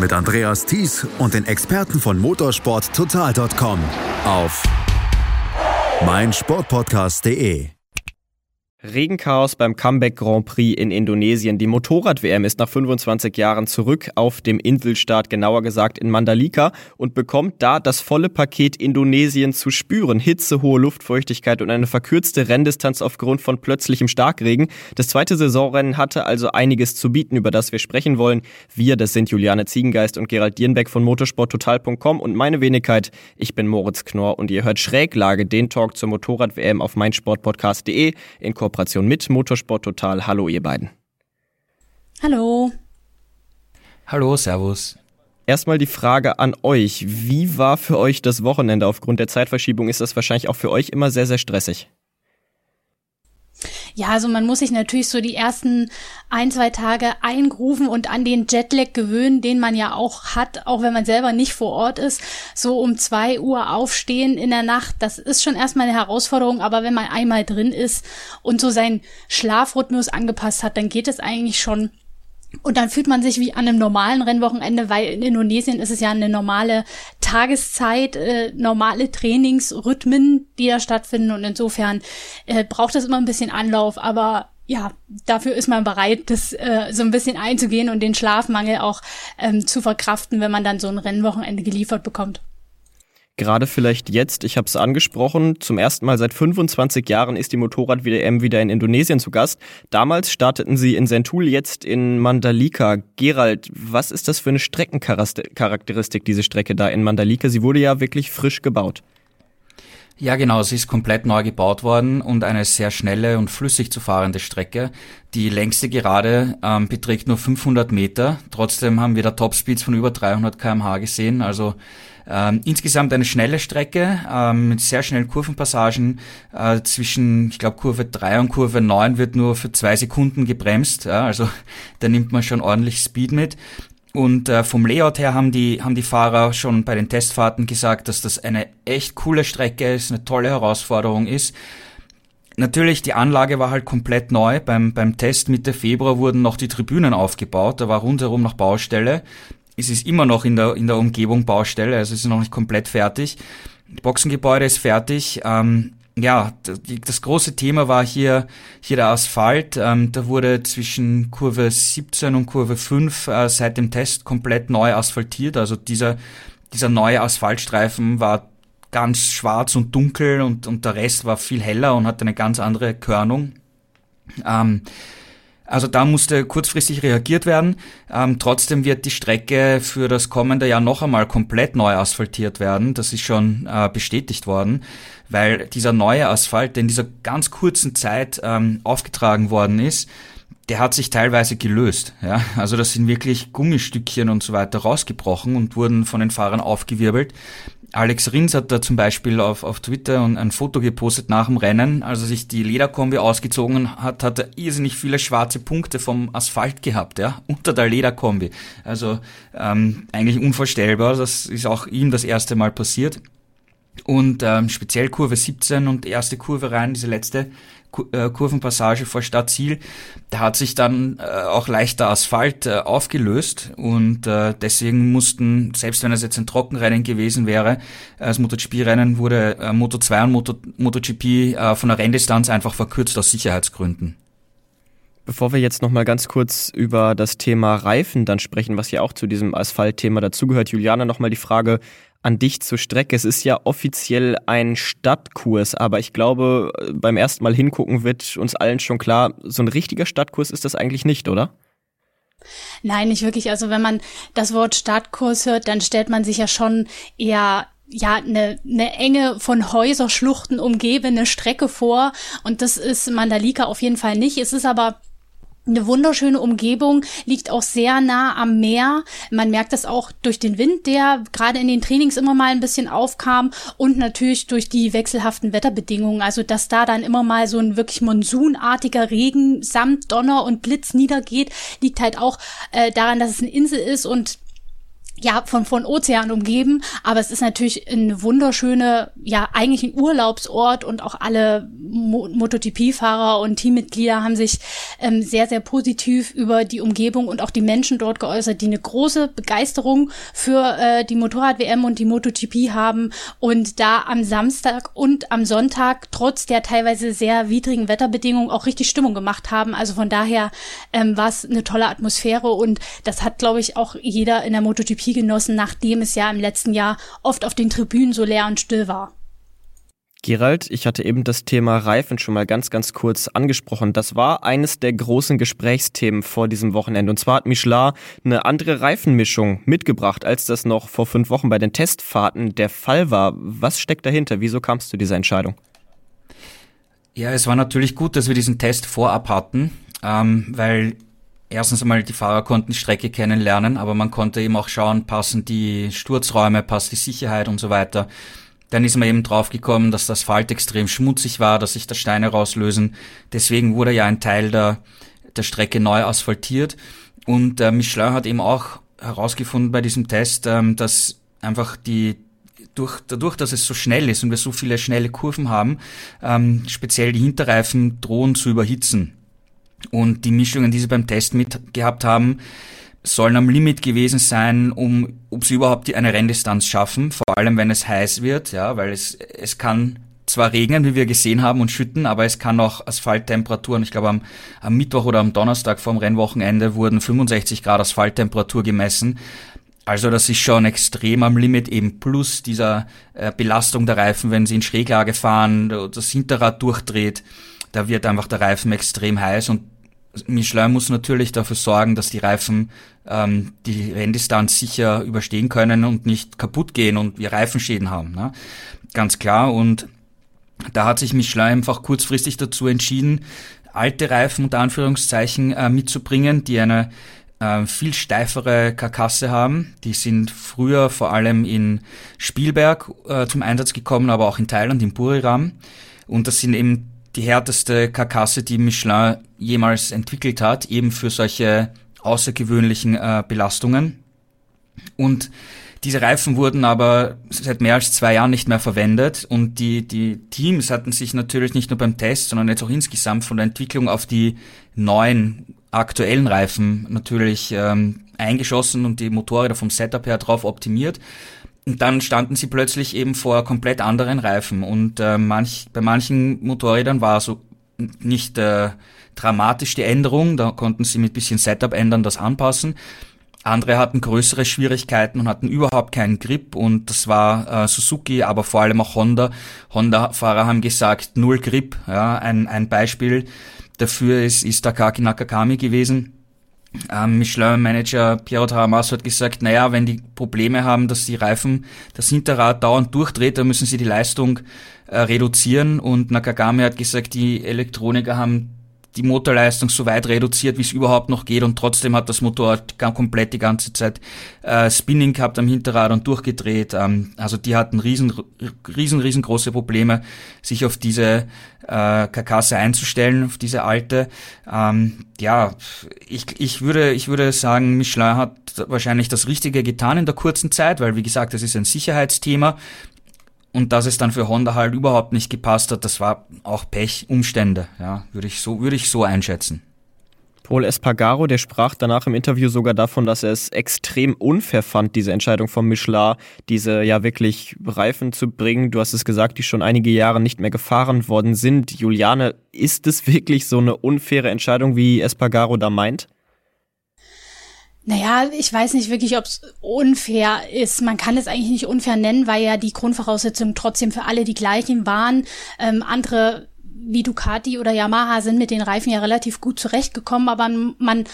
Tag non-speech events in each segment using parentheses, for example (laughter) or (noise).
mit Andreas Thies und den Experten von motorsporttotal.com auf meinsportpodcast.de. Regenchaos beim Comeback Grand Prix in Indonesien. Die Motorrad-WM ist nach 25 Jahren zurück auf dem Inselstaat, genauer gesagt in Mandalika, und bekommt da das volle Paket Indonesien zu spüren. Hitze, hohe Luftfeuchtigkeit und eine verkürzte Renndistanz aufgrund von plötzlichem Starkregen. Das zweite Saisonrennen hatte also einiges zu bieten, über das wir sprechen wollen. Wir, das sind Juliane Ziegengeist und Gerald Dierenbeck von motorsporttotal.com und meine Wenigkeit, ich bin Moritz Knorr und ihr hört Schräglage, den Talk zur Motorrad-WM auf meinsportpodcast.de in Kooperation mit Motorsport Total. Hallo ihr beiden. Hallo. Hallo, Servus. Erstmal die Frage an euch. Wie war für euch das Wochenende? Aufgrund der Zeitverschiebung ist das wahrscheinlich auch für euch immer sehr, sehr stressig. Ja, also man muss sich natürlich so die ersten ein, zwei Tage eingrufen und an den Jetlag gewöhnen, den man ja auch hat, auch wenn man selber nicht vor Ort ist. So um zwei Uhr aufstehen in der Nacht, das ist schon erstmal eine Herausforderung, aber wenn man einmal drin ist und so seinen Schlafrhythmus angepasst hat, dann geht es eigentlich schon und dann fühlt man sich wie an einem normalen Rennwochenende, weil in Indonesien ist es ja eine normale Tageszeit, äh, normale Trainingsrhythmen, die da stattfinden. Und insofern äh, braucht das immer ein bisschen Anlauf, aber ja, dafür ist man bereit, das äh, so ein bisschen einzugehen und den Schlafmangel auch ähm, zu verkraften, wenn man dann so ein Rennwochenende geliefert bekommt. Gerade vielleicht jetzt, ich habe es angesprochen, zum ersten Mal seit 25 Jahren ist die Motorrad-WM wieder in Indonesien zu Gast. Damals starteten sie in Sentul, jetzt in Mandalika. Gerald, was ist das für eine Streckencharakteristik, diese Strecke da in Mandalika? Sie wurde ja wirklich frisch gebaut. Ja, genau, sie ist komplett neu gebaut worden und eine sehr schnelle und flüssig zu fahrende Strecke. Die längste Gerade ähm, beträgt nur 500 Meter. Trotzdem haben wir da Topspeeds von über 300 kmh gesehen. Also ähm, insgesamt eine schnelle Strecke ähm, mit sehr schnellen Kurvenpassagen. Äh, zwischen, ich glaube, Kurve 3 und Kurve 9 wird nur für zwei Sekunden gebremst. Ja, also (laughs) da nimmt man schon ordentlich Speed mit. Und äh, vom Layout her haben die, haben die Fahrer schon bei den Testfahrten gesagt, dass das eine echt coole Strecke ist, eine tolle Herausforderung ist. Natürlich, die Anlage war halt komplett neu. Beim, beim Test Mitte Februar wurden noch die Tribünen aufgebaut. Da war rundherum noch Baustelle es ist immer noch in der, in der Umgebung Baustelle, also es ist noch nicht komplett fertig. Das Boxengebäude ist fertig. Ähm, ja, das große Thema war hier, hier der Asphalt. Ähm, da wurde zwischen Kurve 17 und Kurve 5 äh, seit dem Test komplett neu asphaltiert. Also dieser, dieser neue Asphaltstreifen war ganz schwarz und dunkel und, und der Rest war viel heller und hatte eine ganz andere Körnung. Ähm, also da musste kurzfristig reagiert werden. Ähm, trotzdem wird die Strecke für das kommende Jahr noch einmal komplett neu asphaltiert werden. Das ist schon äh, bestätigt worden, weil dieser neue Asphalt, der in dieser ganz kurzen Zeit ähm, aufgetragen worden ist, der hat sich teilweise gelöst. Ja? Also das sind wirklich Gummistückchen und so weiter rausgebrochen und wurden von den Fahrern aufgewirbelt. Alex Rins hat da zum Beispiel auf, auf Twitter ein Foto gepostet nach dem Rennen, als er sich die Lederkombi ausgezogen hat, hat er irrsinnig viele schwarze Punkte vom Asphalt gehabt, ja, (laughs) unter der Lederkombi. Also ähm, eigentlich unvorstellbar, das ist auch ihm das erste Mal passiert. Und ähm, speziell Kurve 17 und erste Kurve rein, diese letzte Kurvenpassage vor Stadtziel, da hat sich dann äh, auch leichter Asphalt äh, aufgelöst und äh, deswegen mussten, selbst wenn es jetzt ein Trockenrennen gewesen wäre, das MotoGP-Rennen wurde äh, Moto 2 und Moto, MotoGP äh, von der Renndistanz einfach verkürzt aus Sicherheitsgründen. Bevor wir jetzt nochmal ganz kurz über das Thema Reifen dann sprechen, was ja auch zu diesem Asphaltthema dazugehört, Juliana, nochmal die Frage an dich zur Strecke. Es ist ja offiziell ein Stadtkurs, aber ich glaube, beim ersten Mal hingucken wird uns allen schon klar, so ein richtiger Stadtkurs ist das eigentlich nicht, oder? Nein, nicht wirklich. Also wenn man das Wort Stadtkurs hört, dann stellt man sich ja schon eher ja eine, eine enge von Häuserschluchten umgebene Strecke vor und das ist Mandalika auf jeden Fall nicht. Es ist aber eine wunderschöne Umgebung, liegt auch sehr nah am Meer. Man merkt das auch durch den Wind, der gerade in den Trainings immer mal ein bisschen aufkam und natürlich durch die wechselhaften Wetterbedingungen. Also, dass da dann immer mal so ein wirklich monsunartiger Regen samt Donner und Blitz niedergeht, liegt halt auch äh, daran, dass es eine Insel ist und ja, von, von Ozean umgeben, aber es ist natürlich eine wunderschöne, ja, eigentlich ein Urlaubsort und auch alle Mo MotoGP-Fahrer und Teammitglieder haben sich ähm, sehr, sehr positiv über die Umgebung und auch die Menschen dort geäußert, die eine große Begeisterung für äh, die Motorrad-WM und die MotoGP haben und da am Samstag und am Sonntag trotz der teilweise sehr widrigen Wetterbedingungen auch richtig Stimmung gemacht haben. Also von daher ähm, war es eine tolle Atmosphäre und das hat, glaube ich, auch jeder in der MotoGP Sympathie genossen, nachdem es ja im letzten Jahr oft auf den Tribünen so leer und still war. Gerald, ich hatte eben das Thema Reifen schon mal ganz, ganz kurz angesprochen. Das war eines der großen Gesprächsthemen vor diesem Wochenende. Und zwar hat Michelin eine andere Reifenmischung mitgebracht, als das noch vor fünf Wochen bei den Testfahrten der Fall war. Was steckt dahinter? Wieso kamst du dieser Entscheidung? Ja, es war natürlich gut, dass wir diesen Test vorab hatten, ähm, weil erstens einmal die Fahrer konnten die Strecke kennenlernen, aber man konnte eben auch schauen, passen die Sturzräume, passt die Sicherheit und so weiter. Dann ist man eben draufgekommen, dass das Asphalt extrem schmutzig war, dass sich da Steine rauslösen. Deswegen wurde ja ein Teil der, der Strecke neu asphaltiert. Und äh, Michelin hat eben auch herausgefunden bei diesem Test, ähm, dass einfach die durch, dadurch, dass es so schnell ist und wir so viele schnelle Kurven haben, ähm, speziell die Hinterreifen drohen zu überhitzen. Und die Mischungen, die sie beim Test mitgehabt haben, sollen am Limit gewesen sein, um ob sie überhaupt eine Renndistanz schaffen, vor allem wenn es heiß wird, ja, weil es es kann zwar regnen, wie wir gesehen haben, und schütten, aber es kann auch Asphalttemperaturen, ich glaube am, am Mittwoch oder am Donnerstag vorm Rennwochenende wurden 65 Grad Asphalttemperatur gemessen. Also das ist schon extrem am Limit, eben plus dieser äh, Belastung der Reifen, wenn sie in Schräglage fahren, das Hinterrad durchdreht da wird einfach der Reifen extrem heiß und Michelin muss natürlich dafür sorgen, dass die Reifen ähm, die Renndistanz sicher überstehen können und nicht kaputt gehen und wir Reifenschäden haben. Ne? Ganz klar. Und da hat sich Michelin einfach kurzfristig dazu entschieden, alte Reifen unter Anführungszeichen äh, mitzubringen, die eine äh, viel steifere Karkasse haben. Die sind früher vor allem in Spielberg äh, zum Einsatz gekommen, aber auch in Thailand, in Buriram. Und das sind eben die härteste Karkasse, die Michelin jemals entwickelt hat, eben für solche außergewöhnlichen äh, Belastungen. Und diese Reifen wurden aber seit mehr als zwei Jahren nicht mehr verwendet und die, die Teams hatten sich natürlich nicht nur beim Test, sondern jetzt auch insgesamt von der Entwicklung auf die neuen aktuellen Reifen natürlich ähm, eingeschossen und die Motorräder vom Setup her drauf optimiert. Und dann standen sie plötzlich eben vor komplett anderen Reifen. Und äh, manch, bei manchen Motorrädern war so nicht äh, dramatisch die Änderung, da konnten sie mit bisschen Setup ändern, das anpassen. Andere hatten größere Schwierigkeiten und hatten überhaupt keinen Grip und das war äh, Suzuki, aber vor allem auch Honda. Honda-Fahrer haben gesagt, null Grip. Ja, ein, ein Beispiel dafür ist, ist Takaki Nakakami gewesen ähm, Michelin-Manager Piero Taramasso hat gesagt, naja, wenn die Probleme haben, dass die Reifen das Hinterrad dauernd durchdreht, dann müssen sie die Leistung äh, reduzieren. Und Nakagami hat gesagt, die Elektroniker haben die Motorleistung so weit reduziert, wie es überhaupt noch geht und trotzdem hat das Motorrad komplett die ganze Zeit äh, Spinning gehabt am Hinterrad und durchgedreht. Ähm, also die hatten riesen, riesen, riesengroße Probleme, sich auf diese äh, Karkasse einzustellen, auf diese alte. Ähm, ja, ich, ich, würde, ich würde sagen, Michelin hat wahrscheinlich das Richtige getan in der kurzen Zeit, weil wie gesagt, das ist ein Sicherheitsthema. Und dass es dann für Honda halt überhaupt nicht gepasst hat, das war auch Pech, Umstände, ja, würde ich so, würde ich so einschätzen. Paul Espargaro, der sprach danach im Interview sogar davon, dass er es extrem unfair fand, diese Entscheidung von Michelin, diese ja wirklich Reifen zu bringen. Du hast es gesagt, die schon einige Jahre nicht mehr gefahren worden sind. Juliane, ist es wirklich so eine unfaire Entscheidung, wie Espargaro da meint? Naja, ich weiß nicht wirklich, ob es unfair ist. Man kann es eigentlich nicht unfair nennen, weil ja die Grundvoraussetzungen trotzdem für alle die gleichen waren. Ähm, andere wie Ducati oder Yamaha sind mit den Reifen ja relativ gut zurechtgekommen, aber man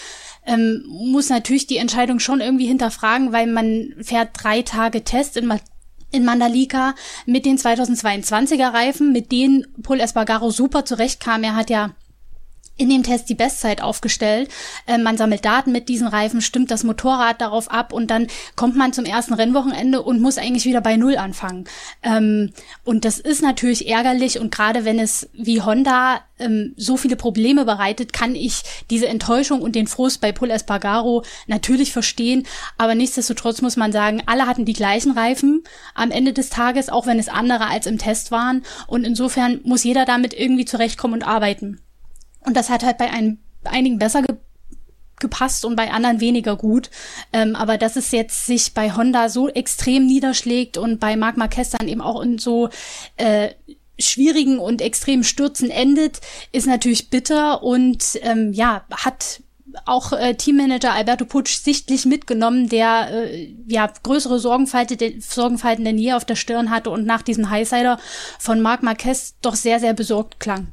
ähm, muss natürlich die Entscheidung schon irgendwie hinterfragen, weil man fährt drei Tage Test in, in Mandalika mit den 2022er Reifen, mit denen Paul Espargaro super zurechtkam. Er hat ja in dem Test die Bestzeit aufgestellt. Äh, man sammelt Daten mit diesen Reifen, stimmt das Motorrad darauf ab und dann kommt man zum ersten Rennwochenende und muss eigentlich wieder bei Null anfangen. Ähm, und das ist natürlich ärgerlich und gerade wenn es wie Honda ähm, so viele Probleme bereitet, kann ich diese Enttäuschung und den Frust bei Paul Espargaro natürlich verstehen. Aber nichtsdestotrotz muss man sagen, alle hatten die gleichen Reifen am Ende des Tages, auch wenn es andere als im Test waren. Und insofern muss jeder damit irgendwie zurechtkommen und arbeiten. Und das hat halt bei ein, einigen besser ge gepasst und bei anderen weniger gut. Ähm, aber dass es jetzt sich bei Honda so extrem niederschlägt und bei Marc Marquez dann eben auch in so äh, schwierigen und extremen Stürzen endet, ist natürlich bitter und ähm, ja, hat auch äh, Teammanager Alberto Putsch sichtlich mitgenommen, der äh, ja größere Sorgenfalten, Sorgenfalten denn je auf der Stirn hatte und nach diesem Highsider von Marc Marquez doch sehr, sehr besorgt klang.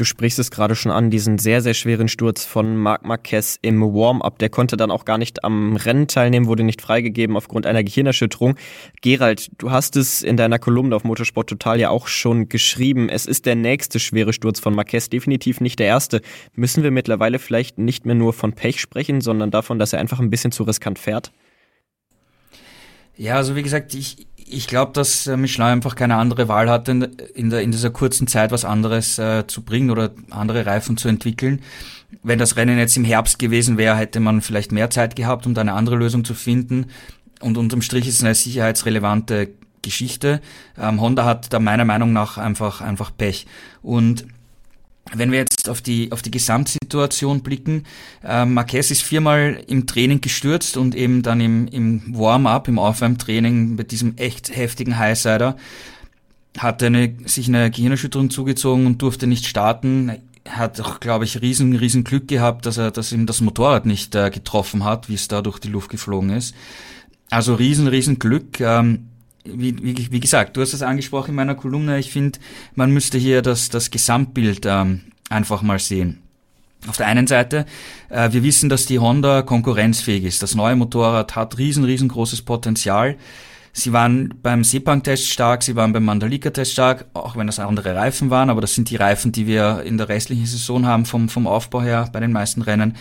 Du sprichst es gerade schon an, diesen sehr, sehr schweren Sturz von Marc Marquez im Warm-up. Der konnte dann auch gar nicht am Rennen teilnehmen, wurde nicht freigegeben aufgrund einer Gehirnerschütterung. Gerald, du hast es in deiner Kolumne auf Motorsport Total ja auch schon geschrieben. Es ist der nächste schwere Sturz von Marquez, definitiv nicht der erste. Müssen wir mittlerweile vielleicht nicht mehr nur von Pech sprechen, sondern davon, dass er einfach ein bisschen zu riskant fährt? Ja, also wie gesagt, ich, ich glaube, dass äh, Michelin einfach keine andere Wahl hatte, in, der, in dieser kurzen Zeit was anderes äh, zu bringen oder andere Reifen zu entwickeln. Wenn das Rennen jetzt im Herbst gewesen wäre, hätte man vielleicht mehr Zeit gehabt, um da eine andere Lösung zu finden. Und unterm Strich ist es eine sicherheitsrelevante Geschichte. Ähm, Honda hat da meiner Meinung nach einfach, einfach Pech. Und wenn wir jetzt auf die, auf die Gesamtsituation blicken, äh, Marquez ist viermal im Training gestürzt und eben dann im, im Warm-up, im Aufwärmtraining mit diesem echt heftigen Highsider, hat eine, sich eine Gehirnerschütterung zugezogen und durfte nicht starten. Hat auch, glaube ich, riesen, riesen Glück gehabt, dass er, dass ihm das Motorrad nicht äh, getroffen hat, wie es da durch die Luft geflogen ist. Also riesen, riesen Glück. Ähm, wie, wie, wie gesagt, du hast es angesprochen in meiner Kolumne, ich finde, man müsste hier das, das Gesamtbild ähm, einfach mal sehen. Auf der einen Seite, äh, wir wissen, dass die Honda konkurrenzfähig ist. Das neue Motorrad hat riesen, riesengroßes Potenzial. Sie waren beim Sepang-Test stark, sie waren beim Mandalika-Test stark, auch wenn das andere Reifen waren, aber das sind die Reifen, die wir in der restlichen Saison haben vom, vom Aufbau her bei den meisten Rennen.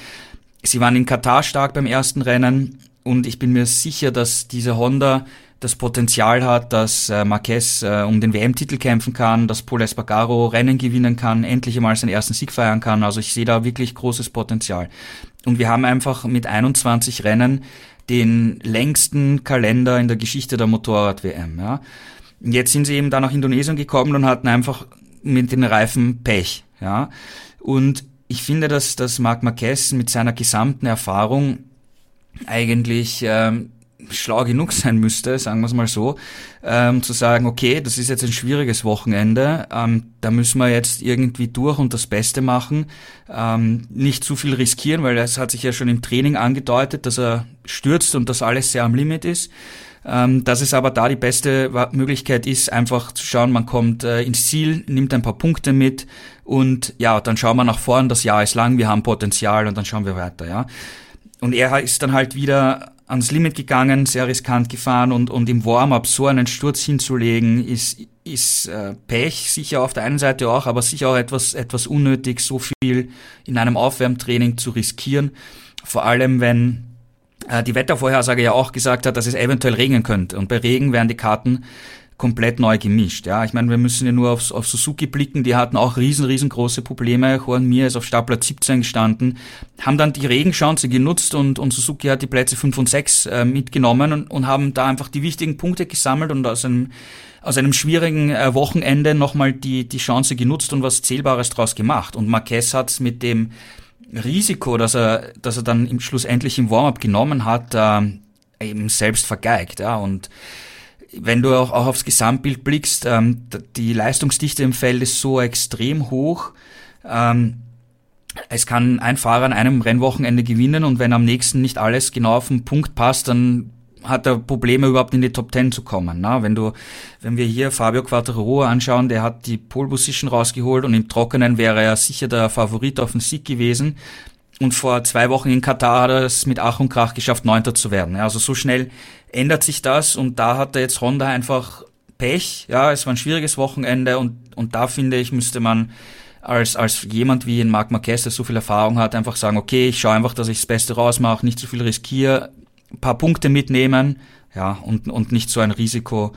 Sie waren in Katar stark beim ersten Rennen und ich bin mir sicher, dass diese Honda das Potenzial hat, dass äh, Marquez äh, um den WM-Titel kämpfen kann, dass Paul Espargaro Rennen gewinnen kann, endlich einmal seinen ersten Sieg feiern kann. Also ich sehe da wirklich großes Potenzial. Und wir haben einfach mit 21 Rennen den längsten Kalender in der Geschichte der Motorrad-WM. Ja. Jetzt sind sie eben da nach Indonesien gekommen und hatten einfach mit den Reifen Pech. Ja. Und ich finde, dass, dass Marc Marquez mit seiner gesamten Erfahrung eigentlich ähm, schlau genug sein müsste, sagen wir es mal so, ähm, zu sagen, okay, das ist jetzt ein schwieriges Wochenende, ähm, da müssen wir jetzt irgendwie durch und das Beste machen, ähm, nicht zu viel riskieren, weil es hat sich ja schon im Training angedeutet, dass er stürzt und dass alles sehr am Limit ist. Ähm, dass es aber da die beste Möglichkeit ist, einfach zu schauen, man kommt äh, ins Ziel, nimmt ein paar Punkte mit und ja, dann schauen wir nach vorn, das Jahr ist lang, wir haben Potenzial und dann schauen wir weiter, ja. Und er ist dann halt wieder ans Limit gegangen, sehr riskant gefahren und, und im Warm-up so einen Sturz hinzulegen, ist, ist äh, Pech, sicher auf der einen Seite auch, aber sicher auch etwas, etwas unnötig, so viel in einem Aufwärmtraining zu riskieren. Vor allem, wenn äh, die Wettervorhersage ja auch gesagt hat, dass es eventuell regnen könnte. Und bei Regen wären die Karten komplett neu gemischt. Ja, ich meine, wir müssen ja nur auf, auf Suzuki blicken, die hatten auch riesen, riesengroße Probleme. Juan Mir ist auf Startplatz 17 gestanden, haben dann die Regenchance genutzt und, und Suzuki hat die Plätze 5 und 6 äh, mitgenommen und, und haben da einfach die wichtigen Punkte gesammelt und aus einem aus einem schwierigen äh, Wochenende nochmal die, die Chance genutzt und was Zählbares draus gemacht. Und Marquez hat mit dem Risiko, dass er, dass er dann im schlussendlich im Warm-up genommen hat, äh, eben selbst vergeigt. Ja, und wenn du auch, auch aufs Gesamtbild blickst, ähm, die Leistungsdichte im Feld ist so extrem hoch. Ähm, es kann ein Fahrer an einem Rennwochenende gewinnen und wenn am nächsten nicht alles genau auf den Punkt passt, dann hat er Probleme überhaupt in die Top Ten zu kommen. Na, wenn du, wenn wir hier Fabio Quattro anschauen, der hat die Pole Position rausgeholt und im Trockenen wäre er sicher der Favorit auf den Sieg gewesen. Und vor zwei Wochen in Katar hat er es mit Ach und Krach geschafft, Neunter zu werden. Also so schnell ändert sich das und da hat er jetzt Honda einfach Pech. Ja, es war ein schwieriges Wochenende und, und da finde ich, müsste man als, als jemand wie ein Marc Marquez, der so viel Erfahrung hat, einfach sagen, okay, ich schaue einfach, dass ich das Beste rausmache, nicht zu viel riskiere, ein paar Punkte mitnehmen, ja, und, und nicht so ein Risiko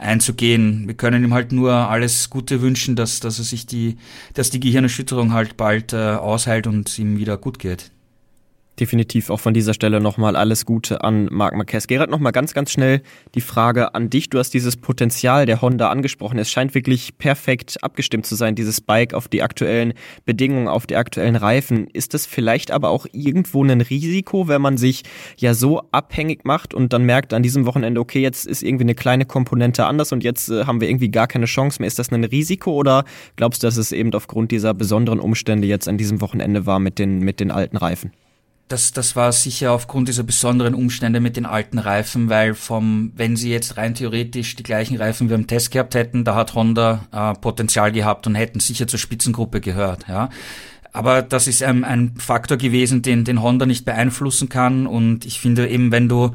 einzugehen. Wir können ihm halt nur alles Gute wünschen, dass, dass er sich die, dass die Gehirnerschütterung halt bald äh, ausheilt und ihm wieder gut geht definitiv auch von dieser Stelle nochmal alles Gute an Marc Marquez. Gerald, nochmal ganz, ganz schnell die Frage an dich. Du hast dieses Potenzial der Honda angesprochen. Es scheint wirklich perfekt abgestimmt zu sein, dieses Bike auf die aktuellen Bedingungen, auf die aktuellen Reifen. Ist das vielleicht aber auch irgendwo ein Risiko, wenn man sich ja so abhängig macht und dann merkt an diesem Wochenende, okay, jetzt ist irgendwie eine kleine Komponente anders und jetzt äh, haben wir irgendwie gar keine Chance mehr. Ist das ein Risiko oder glaubst du, dass es eben aufgrund dieser besonderen Umstände jetzt an diesem Wochenende war mit den, mit den alten Reifen? Das, das war sicher aufgrund dieser besonderen Umstände mit den alten Reifen, weil vom, wenn sie jetzt rein theoretisch die gleichen Reifen wie im Test gehabt hätten, da hat Honda äh, Potenzial gehabt und hätten sicher zur Spitzengruppe gehört, ja. Aber das ist ein, ein Faktor gewesen, den, den Honda nicht beeinflussen kann und ich finde eben, wenn du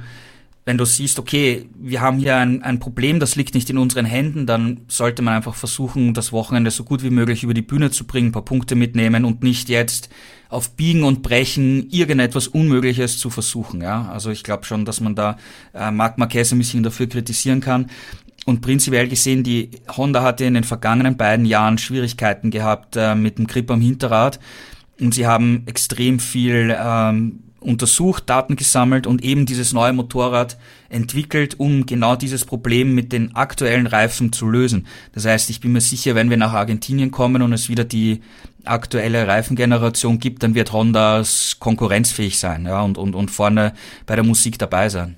wenn du siehst, okay, wir haben hier ein, ein Problem, das liegt nicht in unseren Händen, dann sollte man einfach versuchen, das Wochenende so gut wie möglich über die Bühne zu bringen, ein paar Punkte mitnehmen und nicht jetzt auf Biegen und Brechen irgendetwas Unmögliches zu versuchen. Ja? Also ich glaube schon, dass man da äh, Marc Marquez ein bisschen dafür kritisieren kann. Und prinzipiell gesehen, die Honda hatte in den vergangenen beiden Jahren Schwierigkeiten gehabt äh, mit dem Grip am Hinterrad. Und sie haben extrem viel ähm, untersucht, Daten gesammelt und eben dieses neue Motorrad entwickelt, um genau dieses Problem mit den aktuellen Reifen zu lösen. Das heißt, ich bin mir sicher, wenn wir nach Argentinien kommen und es wieder die aktuelle Reifengeneration gibt, dann wird Honda konkurrenzfähig sein ja, und, und, und vorne bei der Musik dabei sein.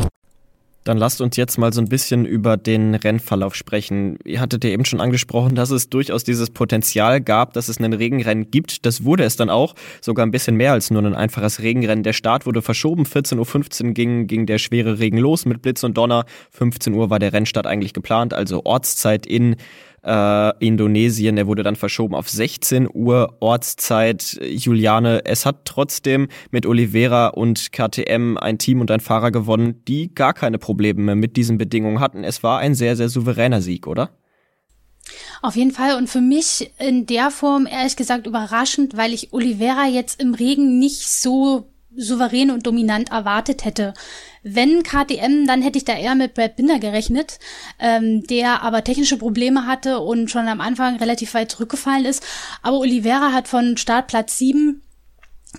Dann lasst uns jetzt mal so ein bisschen über den Rennverlauf sprechen. Ihr hattet ja eben schon angesprochen, dass es durchaus dieses Potenzial gab, dass es einen Regenrennen gibt. Das wurde es dann auch, sogar ein bisschen mehr als nur ein einfaches Regenrennen. Der Start wurde verschoben, 14.15 Uhr ging, ging der schwere Regen los mit Blitz und Donner. 15 Uhr war der Rennstart eigentlich geplant, also Ortszeit in äh, Indonesien. Er wurde dann verschoben auf 16 Uhr Ortszeit. Juliane, es hat trotzdem mit Oliveira und KTM ein Team und ein Fahrer gewonnen, die gar keine Probleme mit diesen Bedingungen hatten. Es war ein sehr, sehr souveräner Sieg, oder? Auf jeden Fall und für mich in der Form ehrlich gesagt überraschend, weil ich Oliveira jetzt im Regen nicht so souverän und dominant erwartet hätte. Wenn KTM, dann hätte ich da eher mit Brad Binder gerechnet, ähm, der aber technische Probleme hatte und schon am Anfang relativ weit zurückgefallen ist. Aber Oliveira hat von Startplatz 7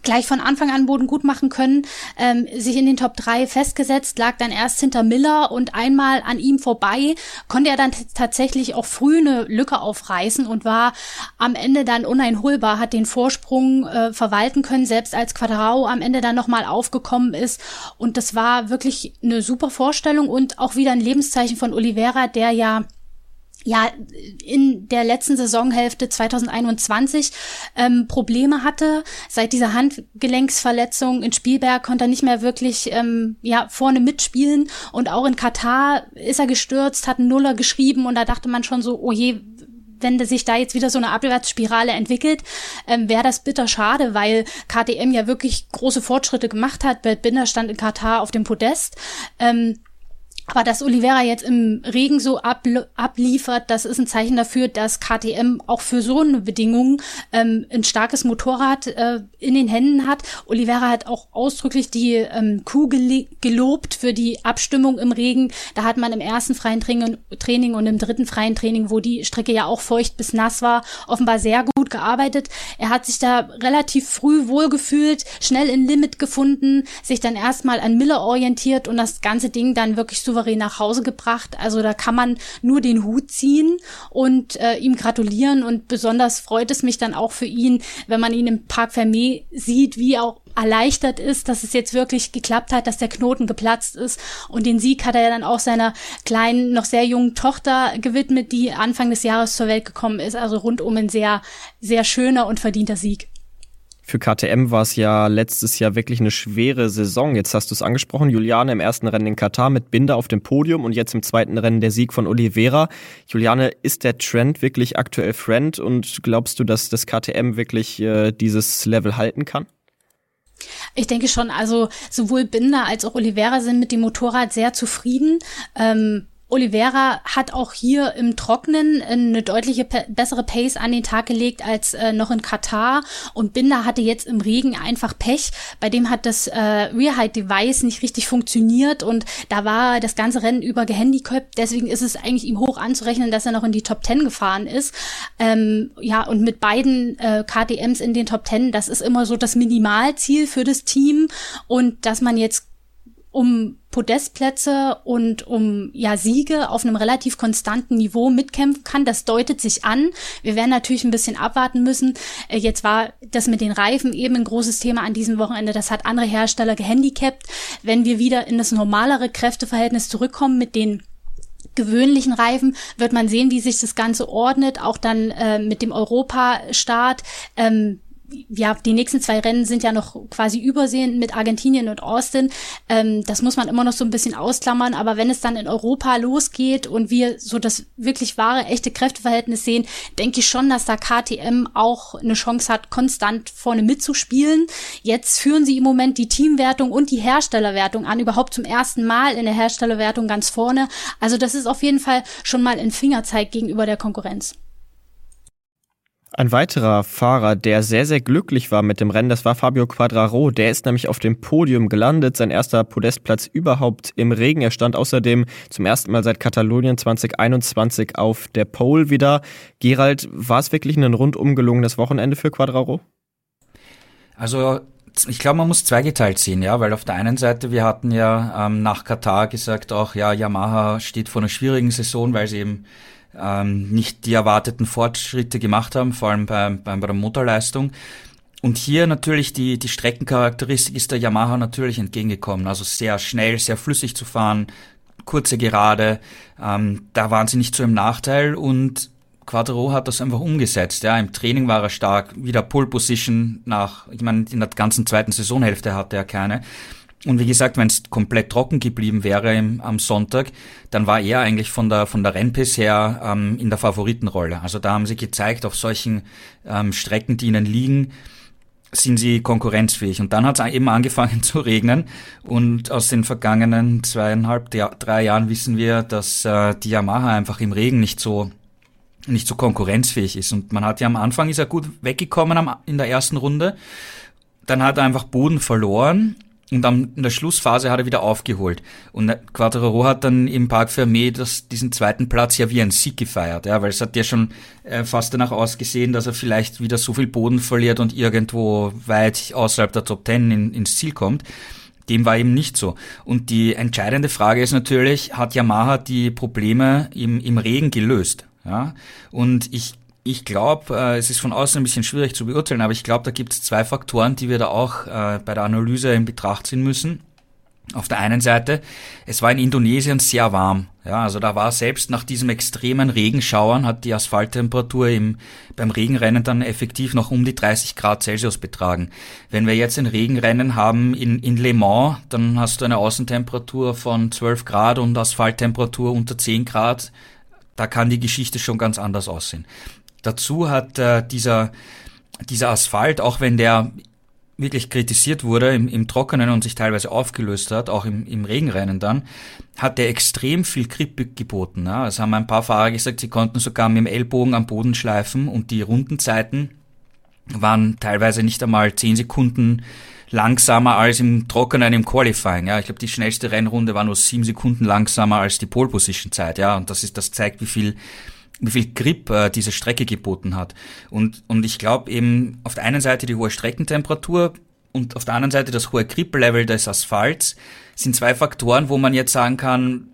gleich von Anfang an Boden gut machen können, ähm, sich in den Top 3 festgesetzt, lag dann erst hinter Miller und einmal an ihm vorbei, konnte er dann tatsächlich auch früh eine Lücke aufreißen und war am Ende dann uneinholbar, hat den Vorsprung äh, verwalten können, selbst als Quadrao am Ende dann nochmal aufgekommen ist. Und das war wirklich eine super Vorstellung und auch wieder ein Lebenszeichen von Oliveira, der ja ja in der letzten Saisonhälfte 2021 ähm, Probleme hatte. Seit dieser Handgelenksverletzung in Spielberg konnte er nicht mehr wirklich ähm, ja vorne mitspielen und auch in Katar ist er gestürzt, hat einen Nuller geschrieben und da dachte man schon so, oh je, wenn sich da jetzt wieder so eine Abwärtsspirale entwickelt, ähm, wäre das bitter schade, weil KTM ja wirklich große Fortschritte gemacht hat. Bert Binder stand in Katar auf dem Podest. Ähm, Aber dass Oliveira jetzt im Regen so abliefert, das ist ein Zeichen dafür, dass KTM auch für so eine Bedingung ähm, ein starkes Motorrad äh, in den Händen hat. Oliveira hat auch ausdrücklich die ähm, Kuh gelobt für die Abstimmung im Regen. Da hat man im ersten freien Training, Training und im dritten freien Training, wo die Strecke ja auch feucht bis nass war, offenbar sehr gut gearbeitet. Er hat sich da relativ früh wohlgefühlt, schnell in Limit gefunden, sich dann erstmal an Miller orientiert und das ganze Ding dann wirklich souverän souverän nach Hause gebracht. Also da kann man nur den Hut ziehen und äh, ihm gratulieren. Und besonders freut es mich dann auch für ihn, wenn man ihn im Park Fermé sieht, wie auch erleichtert ist, dass es jetzt wirklich geklappt hat, dass der Knoten geplatzt ist. Und den Sieg hat er dann auch seiner kleinen, noch sehr jungen Tochter gewidmet, die Anfang des Jahres zur Welt gekommen ist. Also rundum ein sehr, sehr schöner und verdienter Sieg. Für KTM war es ja letztes Jahr wirklich eine schwere Saison. Jetzt hast du es angesprochen, Juliane im ersten Rennen in Katar mit Binder auf dem Podium und jetzt im zweiten Rennen der Sieg von Oliveira. Juliane, ist der Trend wirklich aktuell Friend und glaubst du, dass das KTM wirklich äh, dieses Level halten kann? Ich denke schon, also sowohl Binder als auch Oliveira sind mit dem Motorrad sehr zufrieden. Ähm, Oliveira hat auch hier im Trocknen eine deutliche bessere Pace an den Tag gelegt als äh, noch in Katar und Binder hatte jetzt im Regen einfach Pech. Bei dem hat das äh, Rear Height Device nicht richtig funktioniert und da war das ganze Rennen über gehandicapt. Deswegen ist es eigentlich ihm hoch anzurechnen, dass er noch in die Top 10 gefahren ist. Ähm, ja, und mit beiden äh, KTMs in den Top 10, das ist immer so das Minimalziel für das Team und dass man jetzt um Podestplätze und um ja Siege auf einem relativ konstanten Niveau mitkämpfen kann. Das deutet sich an. Wir werden natürlich ein bisschen abwarten müssen. Äh, jetzt war das mit den Reifen eben ein großes Thema an diesem Wochenende. Das hat andere Hersteller gehandicapt. Wenn wir wieder in das normalere Kräfteverhältnis zurückkommen mit den gewöhnlichen Reifen wird man sehen, wie sich das Ganze ordnet, auch dann äh, mit dem Europastart. Ähm, ja, die nächsten zwei Rennen sind ja noch quasi übersehen mit Argentinien und Austin. Ähm, das muss man immer noch so ein bisschen ausklammern. Aber wenn es dann in Europa losgeht und wir so das wirklich wahre, echte Kräfteverhältnis sehen, denke ich schon, dass da KTM auch eine Chance hat, konstant vorne mitzuspielen. Jetzt führen sie im Moment die Teamwertung und die Herstellerwertung an, überhaupt zum ersten Mal in der Herstellerwertung ganz vorne. Also das ist auf jeden Fall schon mal ein Fingerzeig gegenüber der Konkurrenz. Ein weiterer Fahrer, der sehr, sehr glücklich war mit dem Rennen, das war Fabio Quadraro. Der ist nämlich auf dem Podium gelandet, sein erster Podestplatz überhaupt im Regen. Er stand außerdem zum ersten Mal seit Katalonien 2021 auf der Pole wieder. Gerald, war es wirklich ein rundum gelungenes Wochenende für Quadraro? Also ich glaube, man muss zweigeteilt sehen, ja, weil auf der einen Seite, wir hatten ja ähm, nach Katar gesagt auch, ja, Yamaha steht vor einer schwierigen Saison, weil sie eben ähm, nicht die erwarteten Fortschritte gemacht haben, vor allem bei, bei, bei der Motorleistung. Und hier natürlich die, die Streckencharakteristik ist der Yamaha natürlich entgegengekommen. Also sehr schnell, sehr flüssig zu fahren, kurze Gerade. Ähm, da waren sie nicht so im Nachteil und Quattro hat das einfach umgesetzt. Ja, im Training war er stark, wieder Pole Position nach, ich meine, in der ganzen zweiten Saisonhälfte hatte er keine. Und wie gesagt, wenn es komplett trocken geblieben wäre im, am Sonntag, dann war er eigentlich von der von der Rennpace her ähm, in der Favoritenrolle. Also da haben sie gezeigt, auf solchen ähm, Strecken, die ihnen liegen, sind sie konkurrenzfähig. Und dann hat es eben angefangen (laughs) zu regnen. Und aus den vergangenen zweieinhalb, drei Jahren wissen wir, dass äh, die Yamaha einfach im Regen nicht so nicht so konkurrenzfähig ist. Und man hat ja am Anfang ist er gut weggekommen am, in der ersten Runde. Dann hat er einfach Boden verloren und dann in der Schlussphase hat er wieder aufgeholt. Und Quattro hat dann im Park Fermé das, diesen zweiten Platz ja wie ein Sieg gefeiert, ja, weil es hat ja schon äh, fast danach ausgesehen, dass er vielleicht wieder so viel Boden verliert und irgendwo weit außerhalb der Top Ten in, ins Ziel kommt. Dem war eben nicht so. Und die entscheidende Frage ist natürlich, hat Yamaha die Probleme im, im Regen gelöst? Ja? Und ich ich glaube, äh, es ist von außen ein bisschen schwierig zu beurteilen, aber ich glaube, da gibt es zwei Faktoren, die wir da auch äh, bei der Analyse in Betracht ziehen müssen. Auf der einen Seite, es war in Indonesien sehr warm. Ja, also da war selbst nach diesem extremen Regenschauern hat die Asphalttemperatur im, beim Regenrennen dann effektiv noch um die 30 Grad Celsius betragen. Wenn wir jetzt ein Regenrennen haben in, in Le Mans, dann hast du eine Außentemperatur von 12 Grad und Asphalttemperatur unter 10 Grad. Da kann die Geschichte schon ganz anders aussehen. Dazu hat äh, dieser, dieser Asphalt, auch wenn der wirklich kritisiert wurde im, im Trockenen und sich teilweise aufgelöst hat, auch im, im Regenrennen dann, hat der extrem viel Grip geboten. Ja. Es haben ein paar Fahrer gesagt, sie konnten sogar mit dem Ellbogen am Boden schleifen und die Rundenzeiten waren teilweise nicht einmal zehn Sekunden langsamer als im Trockenen im Qualifying. Ja, ich glaube, die schnellste Rennrunde war nur sieben Sekunden langsamer als die Pole Position Zeit. Ja, und das ist, das zeigt, wie viel wie viel Grip äh, diese Strecke geboten hat. Und, und ich glaube eben auf der einen Seite die hohe Streckentemperatur und auf der anderen Seite das hohe Grip-Level des Asphalts sind zwei Faktoren, wo man jetzt sagen kann,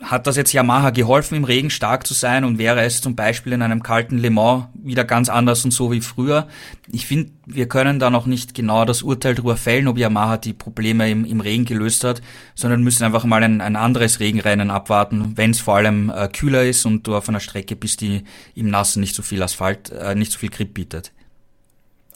hat das jetzt Yamaha geholfen, im Regen stark zu sein und wäre es zum Beispiel in einem kalten Le Mans wieder ganz anders und so wie früher? Ich finde, wir können da noch nicht genau das Urteil darüber fällen, ob Yamaha die Probleme im, im Regen gelöst hat, sondern müssen einfach mal ein, ein anderes Regenrennen abwarten, wenn es vor allem äh, kühler ist und du auf einer Strecke bist, die im Nassen nicht so viel Asphalt, äh, nicht so viel Grip bietet.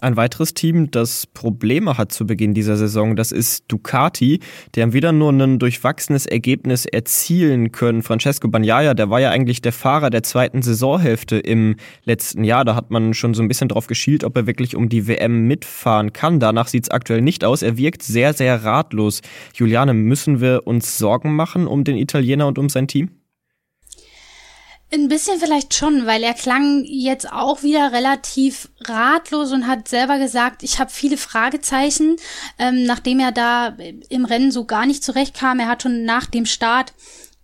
Ein weiteres Team, das Probleme hat zu Beginn dieser Saison, das ist Ducati. Die haben wieder nur ein durchwachsenes Ergebnis erzielen können. Francesco Bagnaia, der war ja eigentlich der Fahrer der zweiten Saisonhälfte im letzten Jahr. Da hat man schon so ein bisschen drauf geschielt, ob er wirklich um die WM mitfahren kann. Danach sieht es aktuell nicht aus. Er wirkt sehr, sehr ratlos. Juliane, müssen wir uns Sorgen machen um den Italiener und um sein Team? Ein bisschen vielleicht schon, weil er klang jetzt auch wieder relativ ratlos und hat selber gesagt, ich habe viele Fragezeichen, ähm, nachdem er da im Rennen so gar nicht zurechtkam. Er hat schon nach dem Start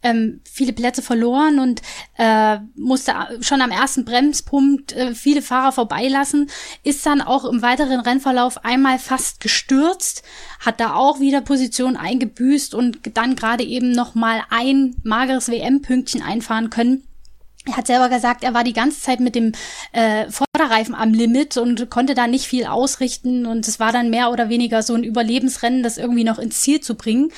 ähm, viele Plätze verloren und äh, musste schon am ersten Bremspunkt äh, viele Fahrer vorbeilassen, ist dann auch im weiteren Rennverlauf einmal fast gestürzt, hat da auch wieder Position eingebüßt und dann gerade eben noch mal ein mageres WM-Pünktchen einfahren können. Er hat selber gesagt, er war die ganze Zeit mit dem äh, Vorderreifen am Limit und konnte da nicht viel ausrichten und es war dann mehr oder weniger so ein Überlebensrennen, das irgendwie noch ins Ziel zu bringen.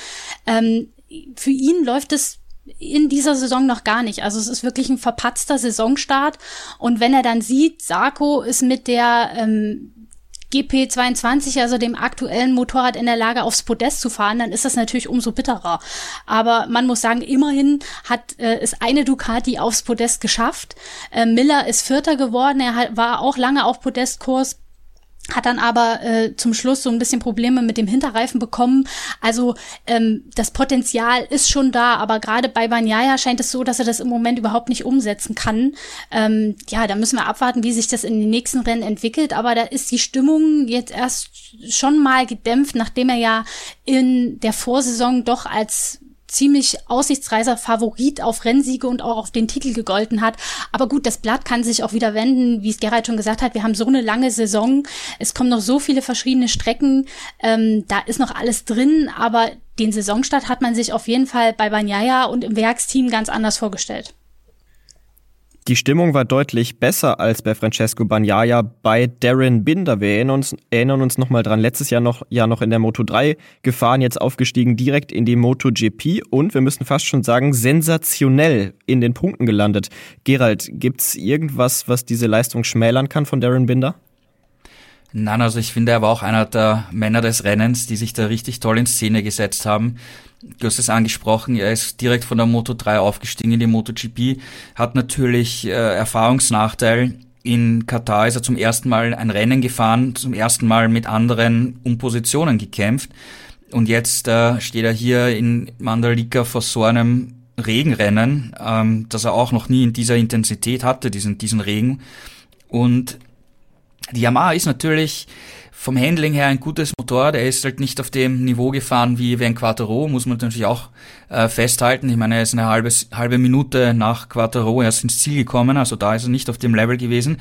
Ähm, für ihn läuft es in dieser Saison noch gar nicht. Also es ist wirklich ein verpatzter Saisonstart. Und wenn er dann sieht, Sarko ist mit der ähm, GP22, also dem aktuellen Motorrad in der Lage, aufs Podest zu fahren, dann ist das natürlich umso bitterer. Aber man muss sagen, immerhin hat äh, es eine Ducati aufs Podest geschafft. Äh, Miller ist Vierter geworden. Er hat, war auch lange auf Podestkurs hat dann aber äh, zum Schluss so ein bisschen Probleme mit dem Hinterreifen bekommen. Also ähm, das Potenzial ist schon da, aber gerade bei Banyaya scheint es so, dass er das im Moment überhaupt nicht umsetzen kann. Ähm, ja, da müssen wir abwarten, wie sich das in den nächsten Rennen entwickelt. Aber da ist die Stimmung jetzt erst schon mal gedämpft, nachdem er ja in der Vorsaison doch als ziemlich aussichtsreicher Favorit auf Rennsiege und auch auf den Titel gegolten hat. Aber gut, das Blatt kann sich auch wieder wenden, wie es Gerald schon gesagt hat. Wir haben so eine lange Saison. Es kommen noch so viele verschiedene Strecken. Ähm, da ist noch alles drin, aber den Saisonstart hat man sich auf jeden Fall bei Banyaya und im Werksteam ganz anders vorgestellt. Die Stimmung war deutlich besser als bei Francesco Bagnaia bei Darren Binder. Wir erinnern uns, erinnern uns nochmal dran, letztes Jahr noch, ja noch in der Moto 3 gefahren, jetzt aufgestiegen direkt in die Moto GP und wir müssen fast schon sagen, sensationell in den Punkten gelandet. Gerald, gibt's irgendwas, was diese Leistung schmälern kann von Darren Binder? Nein, also ich finde, er war auch einer der Männer des Rennens, die sich da richtig toll in Szene gesetzt haben. Du hast es angesprochen, er ist direkt von der Moto 3 aufgestiegen in die MotoGP, hat natürlich äh, Erfahrungsnachteil. In Katar ist er zum ersten Mal ein Rennen gefahren, zum ersten Mal mit anderen um Positionen gekämpft. Und jetzt äh, steht er hier in Mandalika vor so einem Regenrennen, ähm, das er auch noch nie in dieser Intensität hatte, diesen, diesen Regen. Und die Yamaha ist natürlich vom Handling her ein gutes Motorrad. Er ist halt nicht auf dem Niveau gefahren wie ein Quattro, muss man natürlich auch äh, festhalten. Ich meine, er ist eine halbe, halbe Minute nach Quattro erst ins Ziel gekommen, also da ist er nicht auf dem Level gewesen.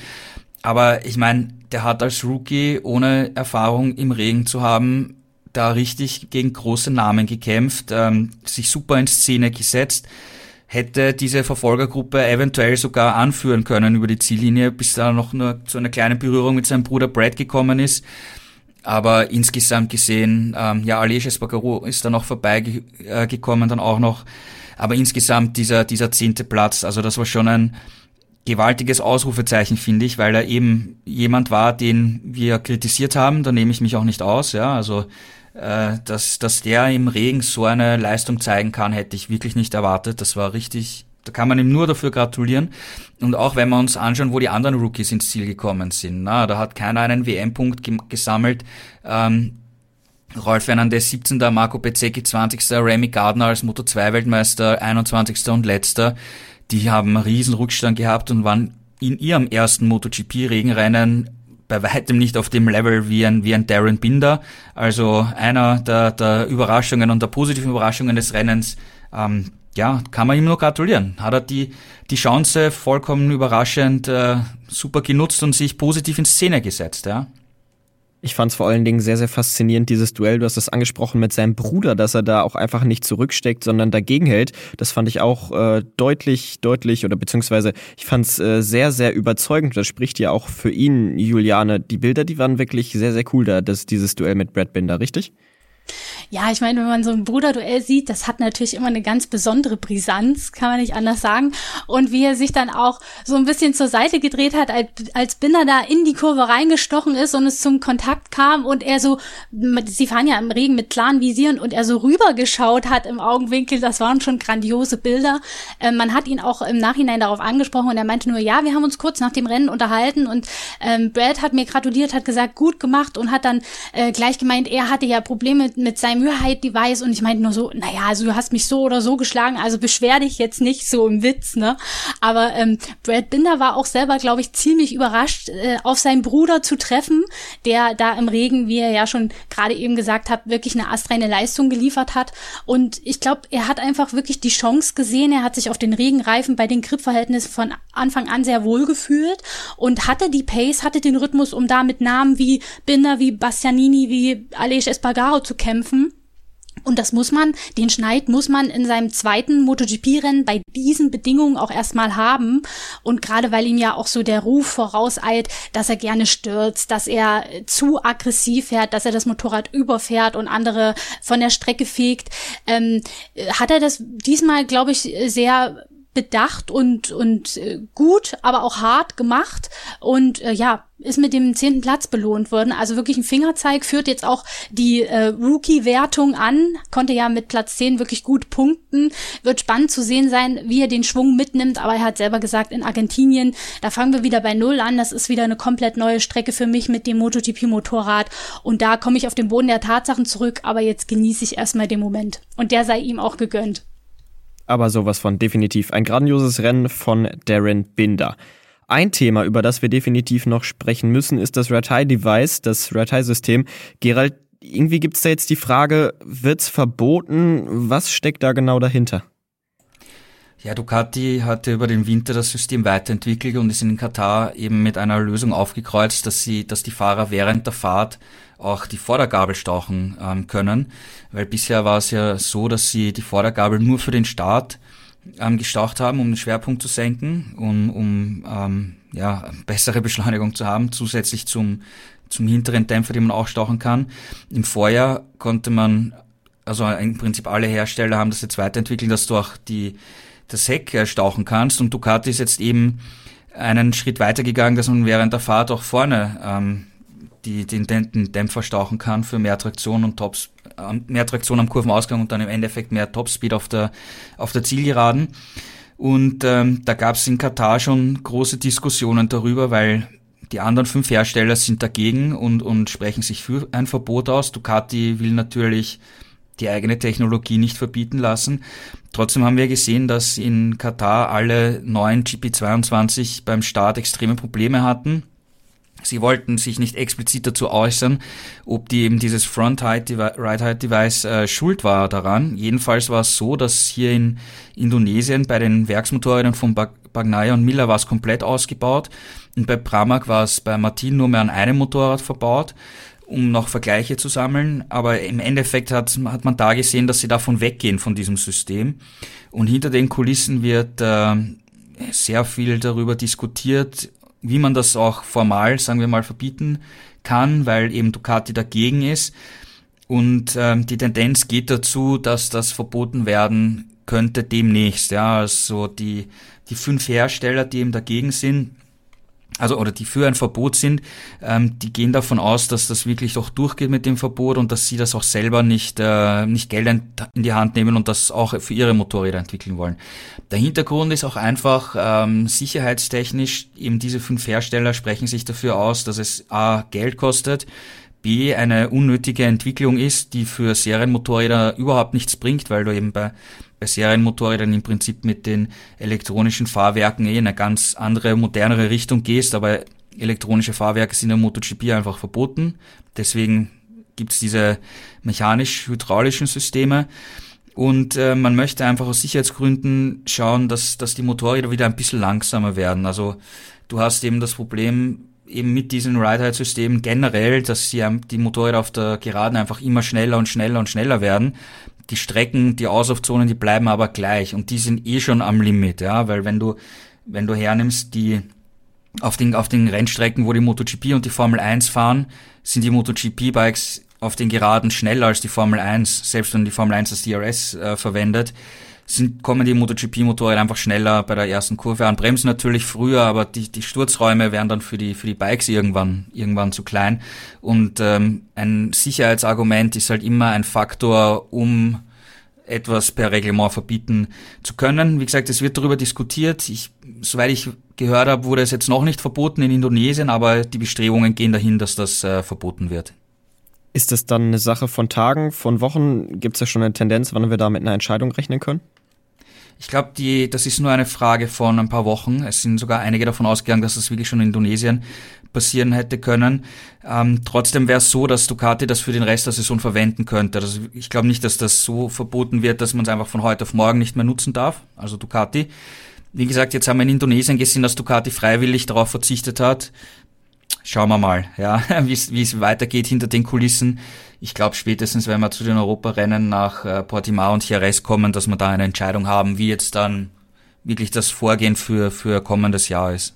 Aber ich meine, der hat als Rookie, ohne Erfahrung im Regen zu haben, da richtig gegen große Namen gekämpft, ähm, sich super in Szene gesetzt hätte diese Verfolgergruppe eventuell sogar anführen können über die Ziellinie, bis da noch nur zu einer kleinen Berührung mit seinem Bruder Brad gekommen ist. Aber insgesamt gesehen, ähm, ja, Aleix Espargaro ist da noch vorbeigekommen, äh, dann auch noch. Aber insgesamt dieser, dieser zehnte Platz, also das war schon ein gewaltiges Ausrufezeichen, finde ich, weil er eben jemand war, den wir kritisiert haben, da nehme ich mich auch nicht aus, ja, also äh, dass, dass der im Regen so eine Leistung zeigen kann, hätte ich wirklich nicht erwartet. Das war richtig, da kann man ihm nur dafür gratulieren. Und auch wenn wir uns anschauen, wo die anderen Rookies ins Ziel gekommen sind, na, da hat keiner einen WM-Punkt gesammelt. Ähm, Rolf Fernandez 17. Marco Bezzecchi 20. Remy Gardner als Moto2-Weltmeister 21. und letzter. Die haben einen riesen Rückstand gehabt und waren in ihrem ersten MotoGP-Regenrennen bei weitem nicht auf dem Level wie ein, wie ein Darren Binder. Also einer der, der Überraschungen und der positiven Überraschungen des Rennens. Ähm, ja, kann man ihm nur gratulieren. Hat er die, die Chance vollkommen überraschend äh, super genutzt und sich positiv in Szene gesetzt, ja. Ich fand es vor allen Dingen sehr, sehr faszinierend, dieses Duell. Du hast es angesprochen mit seinem Bruder, dass er da auch einfach nicht zurücksteckt, sondern dagegen hält. Das fand ich auch äh, deutlich, deutlich oder beziehungsweise ich fand es äh, sehr, sehr überzeugend. Das spricht ja auch für ihn, Juliane. Die Bilder, die waren wirklich sehr, sehr cool da, das, dieses Duell mit Brad Binder, richtig? Ja, ich meine, wenn man so ein Bruderduell sieht, das hat natürlich immer eine ganz besondere Brisanz, kann man nicht anders sagen. Und wie er sich dann auch so ein bisschen zur Seite gedreht hat, als, als Binder da in die Kurve reingestochen ist und es zum Kontakt kam und er so, sie fahren ja im Regen mit klaren Visieren und er so rübergeschaut hat im Augenwinkel, das waren schon grandiose Bilder. Ähm, man hat ihn auch im Nachhinein darauf angesprochen und er meinte nur, ja, wir haben uns kurz nach dem Rennen unterhalten und ähm, Brad hat mir gratuliert, hat gesagt, gut gemacht und hat dann äh, gleich gemeint, er hatte ja Probleme mit seinem Müheheit-Device und ich meinte nur so, naja, also du hast mich so oder so geschlagen, also beschwer dich jetzt nicht so im Witz, ne? Aber ähm, Brad Binder war auch selber, glaube ich, ziemlich überrascht, äh, auf seinen Bruder zu treffen, der da im Regen, wie er ja schon gerade eben gesagt hat, wirklich eine astreine Leistung geliefert hat. Und ich glaube, er hat einfach wirklich die Chance gesehen, er hat sich auf den Regenreifen bei den Gripverhältnissen von Anfang an sehr wohl gefühlt und hatte die Pace, hatte den Rhythmus, um da mit Namen wie Binder, wie Bastianini, wie Aleix Espargaro zu kämpfen. Und das muss man, den Schneid muss man in seinem zweiten MotoGP-Rennen bei diesen Bedingungen auch erstmal haben. Und gerade weil ihm ja auch so der Ruf vorauseilt, dass er gerne stürzt, dass er zu aggressiv fährt, dass er das Motorrad überfährt und andere von der Strecke fegt, ähm, hat er das diesmal, glaube ich, sehr bedacht und, und äh, gut, aber auch hart gemacht und äh, ja, ist mit dem zehnten Platz belohnt worden. Also wirklich ein Fingerzeig, führt jetzt auch die äh, Rookie-Wertung an, konnte ja mit Platz zehn wirklich gut punkten. Wird spannend zu sehen sein, wie er den Schwung mitnimmt, aber er hat selber gesagt, in Argentinien, da fangen wir wieder bei Null an. Das ist wieder eine komplett neue Strecke für mich mit dem MotoGP-Motorrad. Und da komme ich auf den Boden der Tatsachen zurück, aber jetzt genieße ich erstmal den Moment. Und der sei ihm auch gegönnt aber sowas von definitiv ein grandioses Rennen von Darren Binder. Ein Thema, über das wir definitiv noch sprechen müssen, ist das Ratai-Device, das Ratai-System. Gerald, irgendwie gibt es da jetzt die Frage, wird's verboten? Was steckt da genau dahinter? Ja, Ducati hatte über den Winter das System weiterentwickelt und ist in Katar eben mit einer Lösung aufgekreuzt, dass sie, dass die Fahrer während der Fahrt auch die Vordergabel stauchen ähm, können, weil bisher war es ja so, dass sie die Vordergabel nur für den Start ähm, gestaucht haben, um den Schwerpunkt zu senken, um, um ähm, ja, bessere Beschleunigung zu haben, zusätzlich zum, zum hinteren Dämpfer, den man auch stauchen kann. Im Vorjahr konnte man, also im Prinzip alle Hersteller haben das jetzt weiterentwickelt, dass du auch die das Heck stauchen kannst. Und Ducati ist jetzt eben einen Schritt weitergegangen, dass man während der Fahrt auch vorne ähm, die, den, den Dämpfer stauchen kann für mehr Traktion und Tops, äh, mehr Traktion am Kurvenausgang und dann im Endeffekt mehr Topspeed auf der, auf der Zielgeraden. Und ähm, da gab es in Katar schon große Diskussionen darüber, weil die anderen fünf Hersteller sind dagegen und, und sprechen sich für ein Verbot aus. Ducati will natürlich die eigene Technologie nicht verbieten lassen. Trotzdem haben wir gesehen, dass in Katar alle neuen GP22 beim Start extreme Probleme hatten. Sie wollten sich nicht explizit dazu äußern, ob die eben dieses Front-Right-Height-Device äh, schuld war daran. Jedenfalls war es so, dass hier in Indonesien bei den Werksmotorrädern von Bagnaia und Miller war es komplett ausgebaut und bei Pramac war es bei Martin nur mehr an einem Motorrad verbaut um noch Vergleiche zu sammeln. Aber im Endeffekt hat, hat man da gesehen, dass sie davon weggehen von diesem System. Und hinter den Kulissen wird äh, sehr viel darüber diskutiert, wie man das auch formal, sagen wir mal, verbieten kann, weil eben Ducati dagegen ist. Und ähm, die Tendenz geht dazu, dass das verboten werden könnte demnächst. Ja, also die, die fünf Hersteller, die eben dagegen sind, also oder die für ein Verbot sind, ähm, die gehen davon aus, dass das wirklich doch durchgeht mit dem Verbot und dass sie das auch selber nicht, äh, nicht Geld in die Hand nehmen und das auch für ihre Motorräder entwickeln wollen. Der Hintergrund ist auch einfach ähm, sicherheitstechnisch, eben diese fünf Hersteller sprechen sich dafür aus, dass es A Geld kostet, B eine unnötige Entwicklung ist, die für Serienmotorräder überhaupt nichts bringt, weil du eben bei bei Serienmotorrädern im Prinzip mit den elektronischen Fahrwerken eh in eine ganz andere, modernere Richtung gehst, aber elektronische Fahrwerke sind im MotoGP einfach verboten. Deswegen gibt's diese mechanisch-hydraulischen Systeme. Und äh, man möchte einfach aus Sicherheitsgründen schauen, dass, dass die Motorräder wieder ein bisschen langsamer werden. Also du hast eben das Problem, eben mit diesen Ride-Height-Systemen generell, dass sie die Motorräder auf der Geraden einfach immer schneller und schneller und schneller werden die Strecken, die Auslaufzonen, die bleiben aber gleich. Und die sind eh schon am Limit, ja, weil wenn du, wenn du hernimmst, die auf den, auf den Rennstrecken, wo die MotoGP und die Formel 1 fahren, sind die MotoGP-Bikes auf den Geraden schneller als die Formel 1, selbst wenn die Formel 1 das DRS äh, verwendet sind, kommen die MotoGP-Motorräder einfach schneller bei der ersten Kurve an, bremsen natürlich früher, aber die, die Sturzräume wären dann für die, für die Bikes irgendwann, irgendwann zu klein. Und ähm, ein Sicherheitsargument ist halt immer ein Faktor, um etwas per Reglement verbieten zu können. Wie gesagt, es wird darüber diskutiert. Ich, soweit ich gehört habe, wurde es jetzt noch nicht verboten in Indonesien, aber die Bestrebungen gehen dahin, dass das äh, verboten wird. Ist das dann eine Sache von Tagen, von Wochen? Gibt es ja schon eine Tendenz, wann wir da mit einer Entscheidung rechnen können? Ich glaube, die, das ist nur eine Frage von ein paar Wochen. Es sind sogar einige davon ausgegangen, dass das wirklich schon in Indonesien passieren hätte können. Ähm, trotzdem wäre es so, dass Ducati das für den Rest der Saison verwenden könnte. Also ich glaube nicht, dass das so verboten wird, dass man es einfach von heute auf morgen nicht mehr nutzen darf. Also Ducati. Wie gesagt, jetzt haben wir in Indonesien gesehen, dass Ducati freiwillig darauf verzichtet hat. Schauen wir mal, ja, (laughs) wie es weitergeht hinter den Kulissen ich glaube spätestens, wenn wir zu den Europarennen nach äh, Portimao und Jerez kommen, dass wir da eine Entscheidung haben, wie jetzt dann wirklich das Vorgehen für, für kommendes Jahr ist.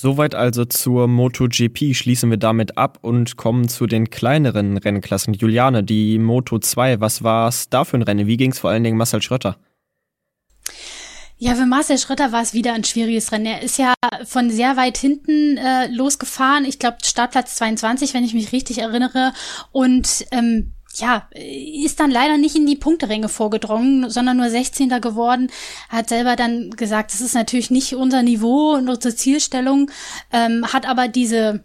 Soweit also zur MotoGP schließen wir damit ab und kommen zu den kleineren Rennklassen. Juliane, die Moto 2, was war es da für ein Rennen? Wie ging es vor allen Dingen Marcel Schröter? Ja, für Marcel Schröter war es wieder ein schwieriges Rennen. Er ist ja von sehr weit hinten äh, losgefahren. Ich glaube, Startplatz 22, wenn ich mich richtig erinnere. Und ähm, ja, ist dann leider nicht in die Punkteränge vorgedrungen, sondern nur 16. geworden. Hat selber dann gesagt, das ist natürlich nicht unser Niveau und unsere Zielstellung, ähm, hat aber diese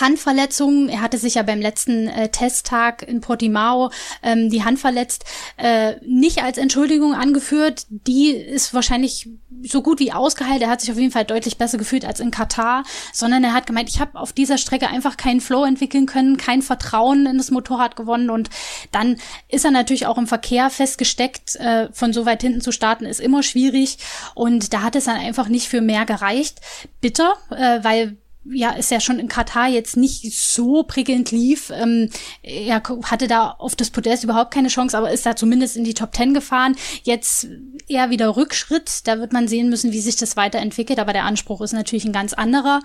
Handverletzungen. Er hatte sich ja beim letzten äh, Testtag in Portimao ähm, die Hand verletzt, äh, nicht als Entschuldigung angeführt. Die ist wahrscheinlich so gut wie ausgeheilt. Er hat sich auf jeden Fall deutlich besser gefühlt als in Katar, sondern er hat gemeint, ich habe auf dieser Strecke einfach keinen Flow entwickeln können, kein Vertrauen in das Motorrad gewonnen und dann ist er natürlich auch im Verkehr festgesteckt. Äh, von so weit hinten zu starten ist immer schwierig und da hat es dann einfach nicht für mehr gereicht. Bitter, äh, weil ja, ist ja schon in Katar jetzt nicht so prickelnd lief. Ähm, er hatte da auf das Podest überhaupt keine Chance, aber ist da zumindest in die Top Ten gefahren. Jetzt eher wieder Rückschritt. Da wird man sehen müssen, wie sich das weiterentwickelt. Aber der Anspruch ist natürlich ein ganz anderer.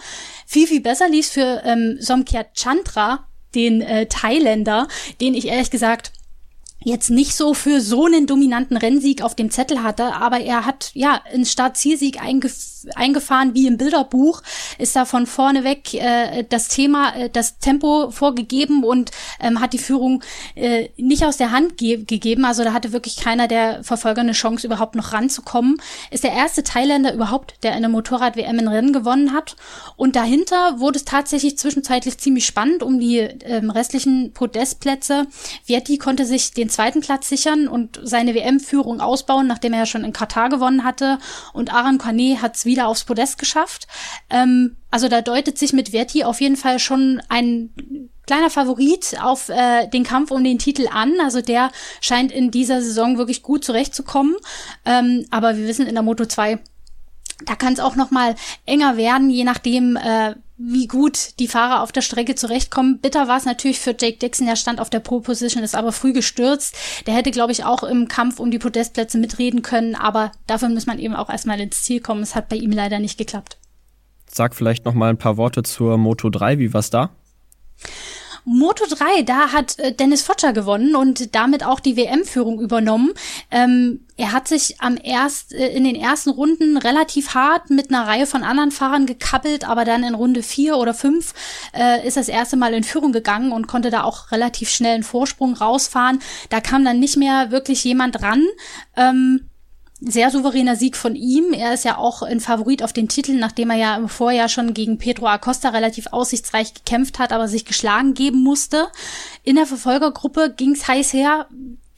Viel, viel besser lief für ähm, Somkya Chandra, den äh, Thailänder, den ich ehrlich gesagt jetzt nicht so für so einen dominanten Rennsieg auf dem Zettel hatte, aber er hat ja einen Start-Zielsieg eingef eingefahren wie im Bilderbuch, ist da von vorne weg äh, das Thema, äh, das Tempo vorgegeben und ähm, hat die Führung äh, nicht aus der Hand ge gegeben. Also da hatte wirklich keiner der Verfolger eine Chance, überhaupt noch ranzukommen. Ist der erste Thailänder überhaupt, der eine Motorrad-WM in Rennen gewonnen hat. Und dahinter wurde es tatsächlich zwischenzeitlich ziemlich spannend um die ähm, restlichen Podestplätze. Vietti konnte sich den zweiten Platz sichern und seine WM-Führung ausbauen, nachdem er ja schon in Katar gewonnen hatte. Und Aran Kane hat es wieder aufs Podest geschafft. Ähm, also da deutet sich mit Verti auf jeden Fall schon ein kleiner Favorit auf äh, den Kampf um den Titel an. Also der scheint in dieser Saison wirklich gut zurechtzukommen. Ähm, aber wir wissen in der Moto 2 Da kann es auch noch mal enger werden, je nachdem, äh, wie gut die Fahrer auf der Strecke zurechtkommen. Bitter war es natürlich für Jake Dixon, der stand auf der Pole Position, ist aber früh gestürzt. Der hätte, glaube ich, auch im Kampf um die Podestplätze mitreden können, aber dafür muss man eben auch erstmal ins Ziel kommen. Es hat bei ihm leider nicht geklappt. Sag vielleicht noch mal ein paar Worte zur Moto 3, wie war's da? Moto 3, da hat äh, Dennis Fotscher gewonnen und damit auch die WM-Führung übernommen. Ähm, er hat sich am erst, äh, in den ersten Runden relativ hart mit einer Reihe von anderen Fahrern gekappelt, aber dann in Runde vier oder fünf äh, ist das erste Mal in Führung gegangen und konnte da auch relativ schnell einen Vorsprung rausfahren. Da kam dann nicht mehr wirklich jemand ran. Ähm, sehr souveräner Sieg von ihm. Er ist ja auch ein Favorit auf den Titel, nachdem er ja im Vorjahr schon gegen Pedro Acosta relativ aussichtsreich gekämpft hat, aber sich geschlagen geben musste. In der Verfolgergruppe ging's heiß her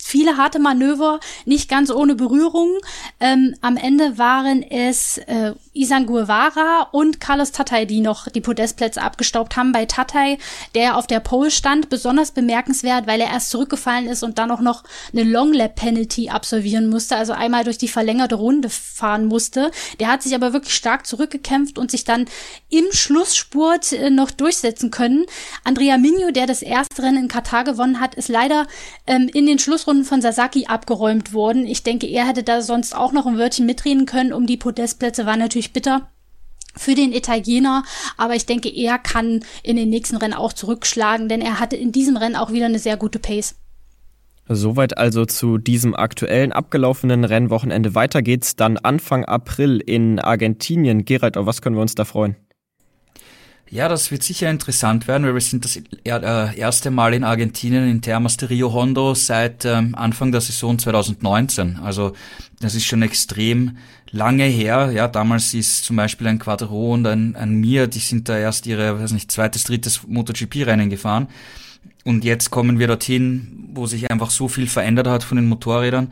viele harte Manöver, nicht ganz ohne Berührung. Ähm, am Ende waren es äh, Isan Guevara und Carlos Tatay, die noch die Podestplätze abgestaubt haben. Bei Tatay, der auf der Pole stand, besonders bemerkenswert, weil er erst zurückgefallen ist und dann auch noch eine Long Lap Penalty absolvieren musste, also einmal durch die verlängerte Runde fahren musste. Der hat sich aber wirklich stark zurückgekämpft und sich dann im Schlussspurt äh, noch durchsetzen können. Andrea Minio, der das erste Rennen in Katar gewonnen hat, ist leider ähm, in den Schlussrunden von Sasaki abgeräumt worden. Ich denke, er hätte da sonst auch noch ein Wörtchen mitreden können um die Podestplätze. War natürlich bitter für den Italiener, aber ich denke, er kann in den nächsten Rennen auch zurückschlagen, denn er hatte in diesem Rennen auch wieder eine sehr gute Pace. Soweit also zu diesem aktuellen abgelaufenen Rennwochenende. Weiter geht's dann Anfang April in Argentinien. Gerald, auf was können wir uns da freuen? Ja, das wird sicher interessant werden, weil wir sind das äh, erste Mal in Argentinien in Termas de Rio Hondo seit ähm, Anfang der Saison 2019. Also das ist schon extrem lange her. Ja, damals ist zum Beispiel ein Quadro und ein, ein Mir, die sind da erst ihre, weiß nicht, zweites, drittes MotoGP-Rennen gefahren. Und jetzt kommen wir dorthin, wo sich einfach so viel verändert hat von den Motorrädern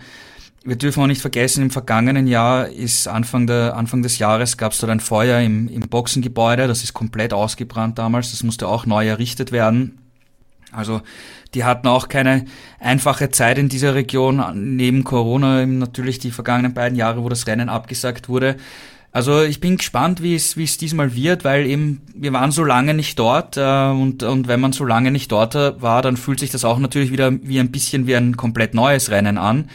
wir dürfen auch nicht vergessen, im vergangenen Jahr ist Anfang, der, Anfang des Jahres gab es dort ein Feuer im, im Boxengebäude, das ist komplett ausgebrannt damals, das musste auch neu errichtet werden. Also die hatten auch keine einfache Zeit in dieser Region, neben Corona natürlich die vergangenen beiden Jahre, wo das Rennen abgesagt wurde. Also ich bin gespannt, wie es wie es diesmal wird, weil eben wir waren so lange nicht dort äh, und und wenn man so lange nicht dort war, dann fühlt sich das auch natürlich wieder wie ein bisschen wie ein komplett neues Rennen an.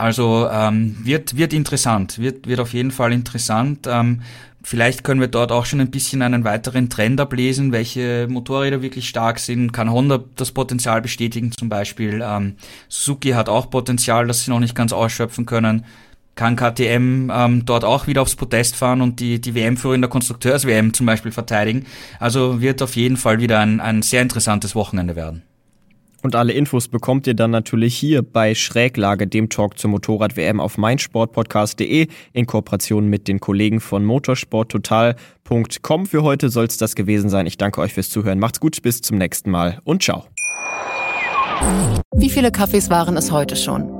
Also ähm, wird, wird interessant, wird, wird auf jeden Fall interessant. Ähm, vielleicht können wir dort auch schon ein bisschen einen weiteren Trend ablesen, welche Motorräder wirklich stark sind. Kann Honda das Potenzial bestätigen zum Beispiel. Ähm, Suzuki hat auch Potenzial, das sie noch nicht ganz ausschöpfen können. Kann KTM ähm, dort auch wieder aufs Podest fahren und die, die WM-Führer in der Konstrukteurs-WM zum Beispiel verteidigen. Also wird auf jeden Fall wieder ein, ein sehr interessantes Wochenende werden. Und alle Infos bekommt ihr dann natürlich hier bei Schräglage, dem Talk zur Motorrad-WM auf meinsportpodcast.de in Kooperation mit den Kollegen von motorsporttotal.com. Für heute soll es das gewesen sein. Ich danke euch fürs Zuhören. Macht's gut, bis zum nächsten Mal und ciao. Wie viele Kaffees waren es heute schon?